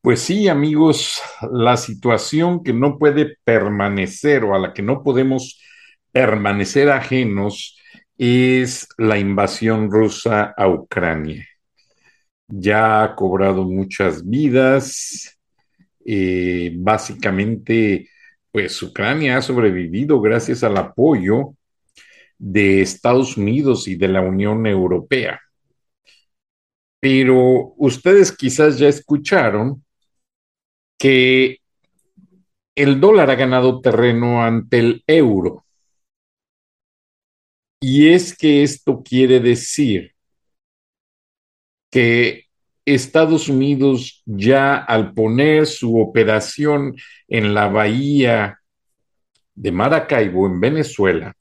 Pues sí, amigos, la situación que no puede permanecer o a la que no podemos permanecer ajenos es la invasión rusa a Ucrania. Ya ha cobrado muchas vidas. Eh, básicamente, pues Ucrania ha sobrevivido gracias al apoyo de Estados Unidos y de la Unión Europea. Pero ustedes quizás ya escucharon que el dólar ha ganado terreno ante el euro. Y es que esto quiere decir que Estados Unidos ya al poner su operación en la bahía de Maracaibo, en Venezuela,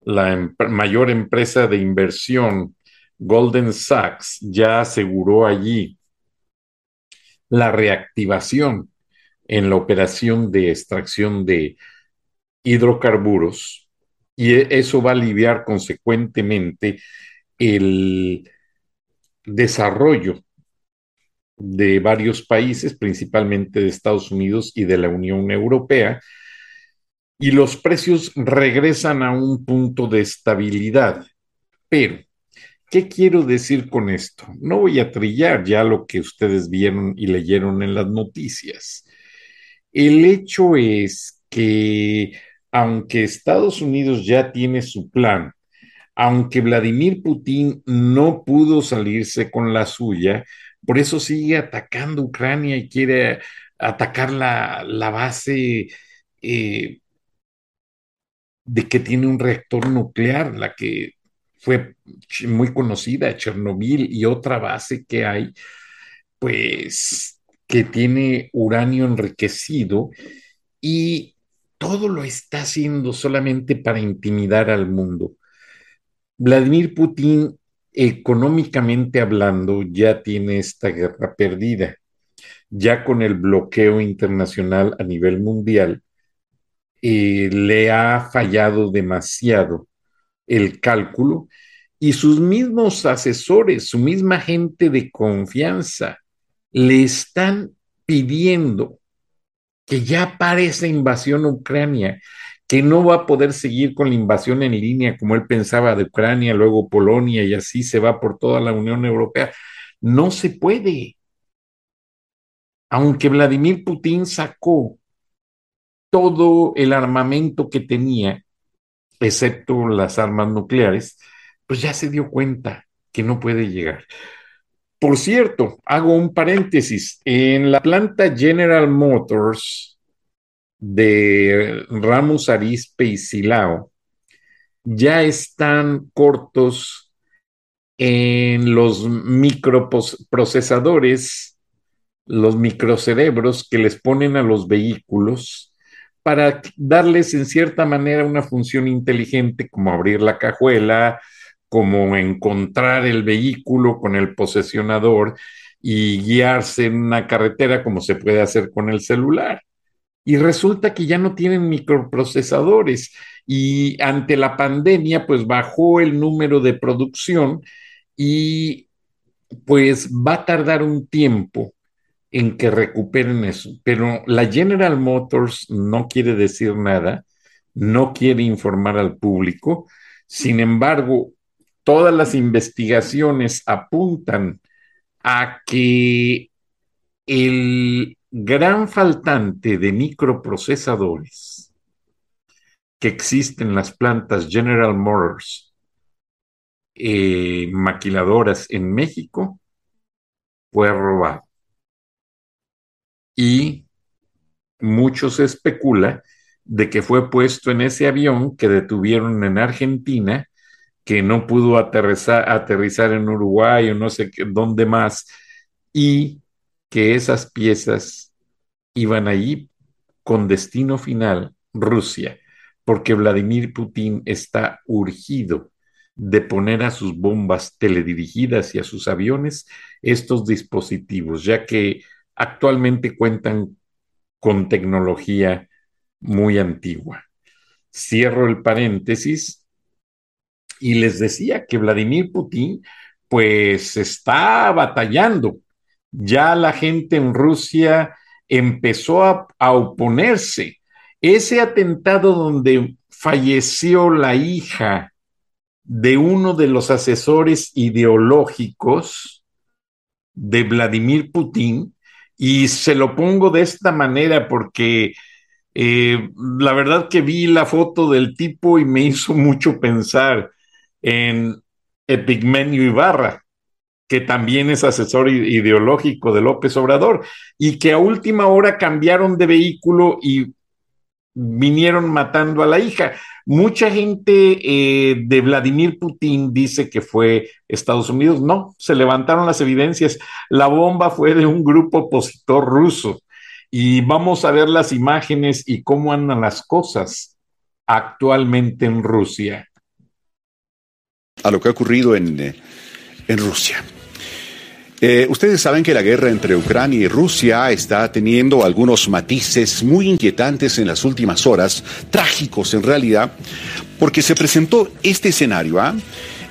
la mayor empresa de inversión, Golden Sachs, ya aseguró allí la reactivación en la operación de extracción de hidrocarburos y e, eso va a aliviar consecuentemente el desarrollo de varios países, principalmente de Estados Unidos y de la Unión Europea, y los precios regresan a un punto de estabilidad. Pero ¿Qué quiero decir con esto? No voy a trillar ya lo que ustedes vieron y leyeron en las noticias. El hecho es que aunque Estados Unidos ya tiene su plan, aunque Vladimir Putin no pudo salirse con la suya, por eso sigue atacando Ucrania y quiere atacar la, base eh, de que tiene un reactor nuclear, la que fue muy conocida, Chernobyl y otra base que hay, pues que tiene uranio enriquecido y todo lo está haciendo solamente para intimidar al mundo. Vladimir Putin, económicamente hablando, ya tiene esta guerra perdida. Ya con el bloqueo internacional a nivel mundial, eh, le ha fallado demasiado el cálculo y sus mismos asesores, su misma gente de confianza, le están pidiendo que ya pare esa invasión a Ucrania, que no va a poder seguir con la invasión en línea como él pensaba de Ucrania, luego Polonia y así se va por toda la Unión Europea. No se puede. Aunque Vladimir Putin sacó todo el armamento que tenía, excepto las armas nucleares, pues ya se dio cuenta que no puede llegar. Por cierto, hago un paréntesis, en la planta General Motors de Ramos Arispe y Silao, ya están cortos en los microprocesadores, los microcerebros que les ponen a los vehículos para darles en cierta manera una función inteligente como abrir la cajuela, como encontrar el vehículo con el posesionador y guiarse en una carretera como se puede hacer con el celular. Y resulta que ya no tienen microprocesadores y ante la pandemia pues bajó el número de producción y pues va a tardar un tiempo en que recuperen eso. Pero la General Motors no quiere decir nada, no quiere informar al público. Sin embargo, todas las investigaciones apuntan a que el gran faltante de microprocesadores que existe en las plantas General Motors eh, maquiladoras en México fue robado. Y mucho se especula de que fue puesto en ese avión que detuvieron en Argentina, que no pudo aterrizar, aterrizar en Uruguay o no sé qué, dónde más, y que esas piezas iban allí con destino final, Rusia, porque Vladimir Putin está urgido de poner a sus bombas teledirigidas y a sus aviones estos dispositivos, ya que actualmente cuentan con tecnología muy antigua. Cierro el paréntesis y les decía que Vladimir Putin pues está batallando. Ya la gente en Rusia empezó a, a oponerse. Ese atentado donde falleció la hija de uno de los asesores ideológicos de Vladimir Putin, y se lo pongo de esta manera porque eh, la verdad que vi la foto del tipo y me hizo mucho pensar en Epigmenio Ibarra, que también es asesor ideológico de López Obrador, y que a última hora cambiaron de vehículo y vinieron matando a la hija. Mucha gente eh, de Vladimir Putin dice que fue Estados Unidos. No, se levantaron las evidencias. La bomba fue de un grupo opositor ruso. Y vamos a ver las imágenes y cómo andan las cosas actualmente en Rusia. A lo que ha ocurrido en, eh, en Rusia. Eh, ustedes saben que la guerra entre Ucrania y Rusia está teniendo algunos matices muy inquietantes en las últimas horas, trágicos en realidad, porque se presentó este escenario, ¿ah?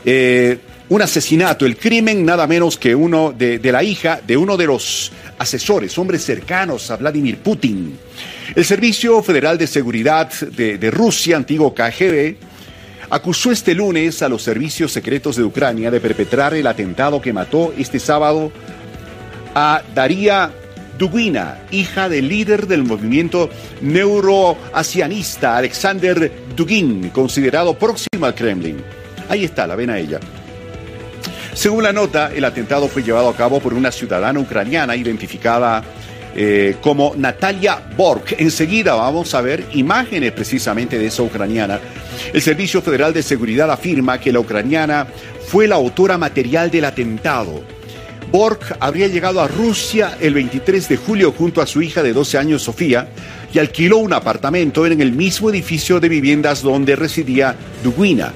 eh, un asesinato, el crimen nada menos que uno de, la hija de uno de los asesores, hombres cercanos a Vladimir Putin. El Servicio Federal de Seguridad de, de Rusia, antiguo KGB, acusó este lunes a los servicios secretos de Ucrania de perpetrar el atentado que mató este sábado a Daria Dugina, hija del líder del movimiento neuroasianista Alexander Dugin, considerado próximo al Kremlin. Ahí está, la ven a ella. Según la nota, el atentado fue llevado a cabo por una ciudadana ucraniana identificada eh, como Natalia Bork. Enseguida vamos a ver imágenes precisamente de esa ucraniana. El Servicio Federal de Seguridad afirma que la ucraniana fue la autora material del atentado. Bork habría llegado a Rusia el 23 de julio junto a su hija de 12 años, Sofía, y alquiló un apartamento en el mismo edificio de viviendas donde residía Dugwina.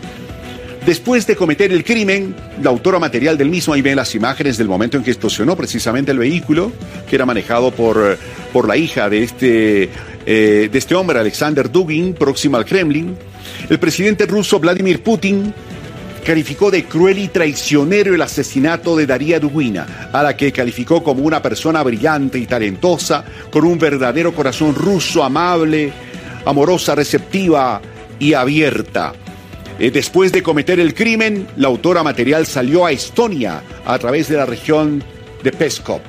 Después de cometer el crimen, la autora material del mismo, ahí ven las imágenes del momento en que estacionó precisamente el vehículo, que era manejado por, por la hija de este, eh, de este hombre, Alexander Dugin, próximo al Kremlin. El presidente ruso Vladimir Putin calificó de cruel y traicionero el asesinato de Daria Dugina, a la que calificó como una persona brillante y talentosa, con un verdadero corazón ruso amable, amorosa, receptiva y abierta. Eh, después de cometer el crimen, la autora material salió a Estonia a través de la región de Peskov.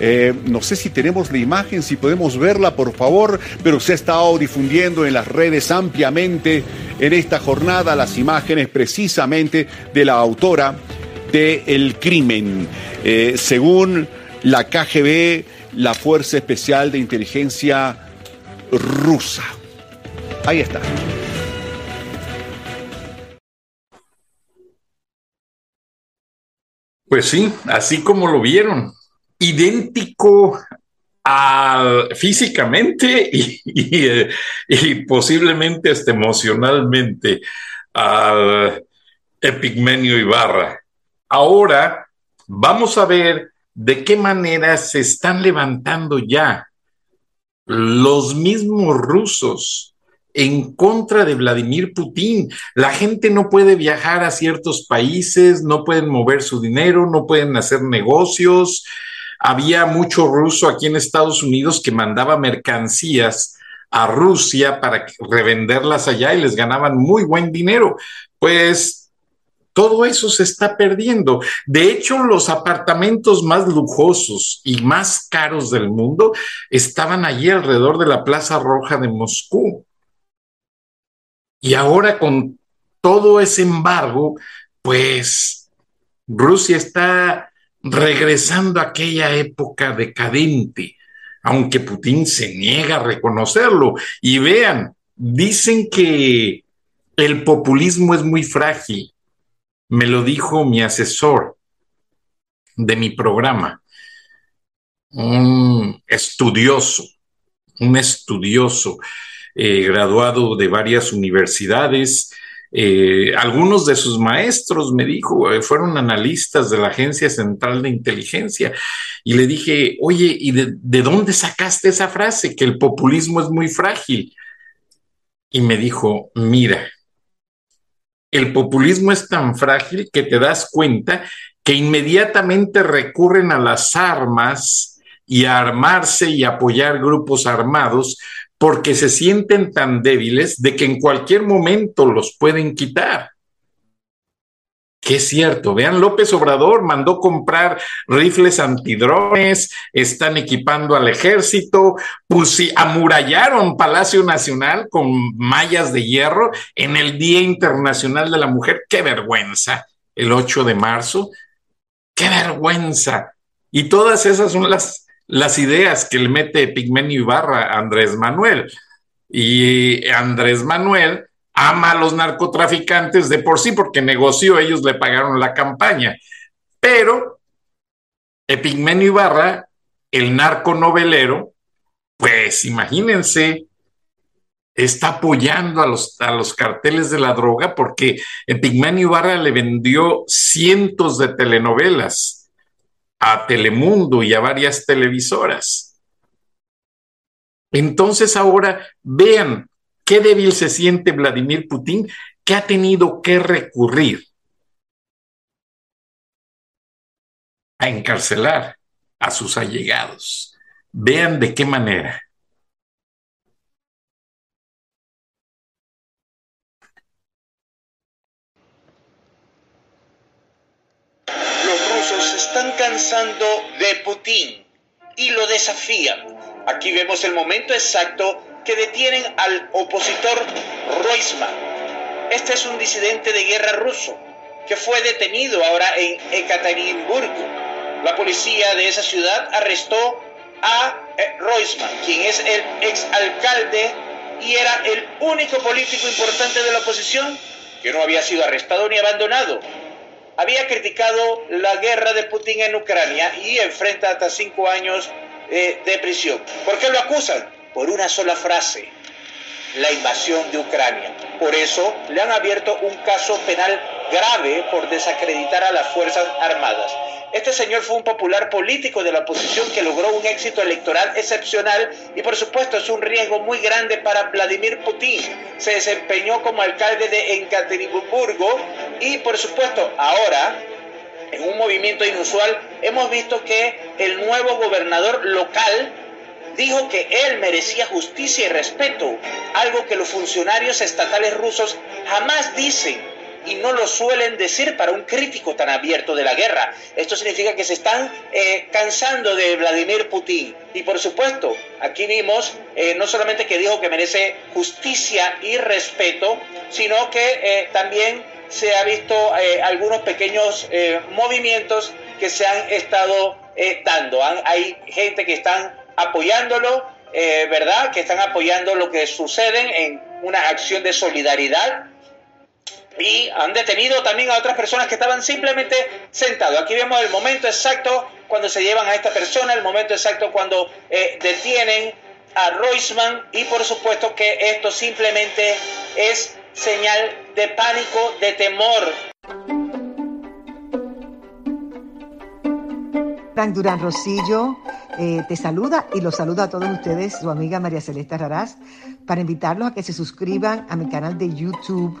Eh, no sé si tenemos la imagen, si podemos verla, por favor, pero se ha estado difundiendo en las redes ampliamente en esta jornada las imágenes precisamente de la autora del crimen. Eh, según la KGB, la Fuerza Especial de Inteligencia rusa. Ahí está. Pues sí, así como lo vieron, idéntico físicamente y, posiblemente hasta emocionalmente al Epigmenio Ibarra. Ahora vamos a ver de qué manera se están levantando ya los mismos rusos en contra de Vladimir Putin. La gente no puede viajar a ciertos países, no pueden mover su dinero, no pueden hacer negocios. Había mucho ruso aquí en Estados Unidos que mandaba mercancías a Rusia para revenderlas allá y les ganaban muy buen dinero. Pues todo eso se está perdiendo. De hecho, los apartamentos más lujosos y más caros del mundo estaban allí alrededor de la Plaza Roja de Moscú Y ahora con todo ese embargo, pues Rusia está regresando a aquella época decadente, aunque Putin se niega a reconocerlo. Y vean, dicen que el populismo es muy frágil. Me lo dijo mi asesor de mi programa, un estudioso, un estudioso eh, graduado de varias universidades. Eh, algunos de sus maestros, me dijo, eh, fueron analistas de la Agencia Central de Inteligencia. Y le dije, oye, ¿y de, de dónde sacaste esa frase? Que el populismo es muy frágil. Y me dijo, mira, el populismo es tan frágil que te das cuenta que inmediatamente recurren a las armas y a armarse y apoyar grupos armados porque se sienten tan débiles de que en cualquier momento los pueden quitar. Que es cierto, vean, López Obrador mandó comprar rifles antidrones, están equipando al ejército, amurallaron Palacio Nacional con mallas de hierro en el Día Internacional de la Mujer. ¡Qué vergüenza! El 8 de marzo. ¡Qué vergüenza! Y todas esas son las, las ideas que le mete Pigmenio Ibarra a Andrés Manuel. Y Andrés Manuel ama a los narcotraficantes de por sí porque negoció, ellos le pagaron la campaña. Pero Epigmenio Ibarra, el narconovelero, pues imagínense, está apoyando a los, a los carteles de la droga porque Epigmenio Ibarra le vendió cientos de telenovelas a Telemundo y a varias televisoras. Entonces ahora vean qué débil se siente Vladimir Putin, que ha tenido que recurrir a encarcelar a sus allegados. Vean de qué manera. De Putin y lo desafían. Aquí vemos el momento exacto que detienen al opositor Roisman. Este es un disidente de guerra ruso que fue detenido ahora en Ekaterimburgo. La policía de esa ciudad arrestó a eh, Roisman, quien es el exalcalde y era el único político importante de la oposición que no había sido arrestado ni abandonado. Había criticado la guerra de Putin en Ucrania y enfrenta hasta cinco años eh, de prisión. ¿Por qué lo acusan? por una sola frase, la invasión de Ucrania. Por eso le han abierto un caso penal grave por desacreditar a las Fuerzas Armadas. Este señor fue un popular político de la oposición que logró un éxito electoral excepcional y por supuesto es un riesgo muy grande para Vladimir Putin. Se desempeñó como alcalde de Ekaterimburgo y por supuesto ahora en un movimiento inusual hemos visto que el nuevo gobernador local dijo que él merecía justicia y respeto, algo que los funcionarios estatales rusos jamás dicen y no lo suelen decir para un crítico tan abierto de la guerra. Esto significa que se están eh, cansando de Vladimir Putin. Y por supuesto, aquí vimos eh, no solamente que dijo que merece justicia y respeto, sino que eh, también se ha visto algunos pequeños movimientos que se han estado dando. hay gente que están apoyándolo, eh, ¿verdad? Que están apoyando lo que sucede en una acción de solidaridad. Y han detenido también a otras personas que estaban simplemente sentados. Aquí vemos el momento exacto cuando se llevan a esta persona, el momento exacto cuando eh, detienen a Roisman y por supuesto que esto simplemente es señal de pánico, de temor. Durán Rosillo eh, te saluda y los saluda a todos ustedes, su amiga María Celeste Raraz, para invitarlos a que se suscriban a mi canal de YouTube,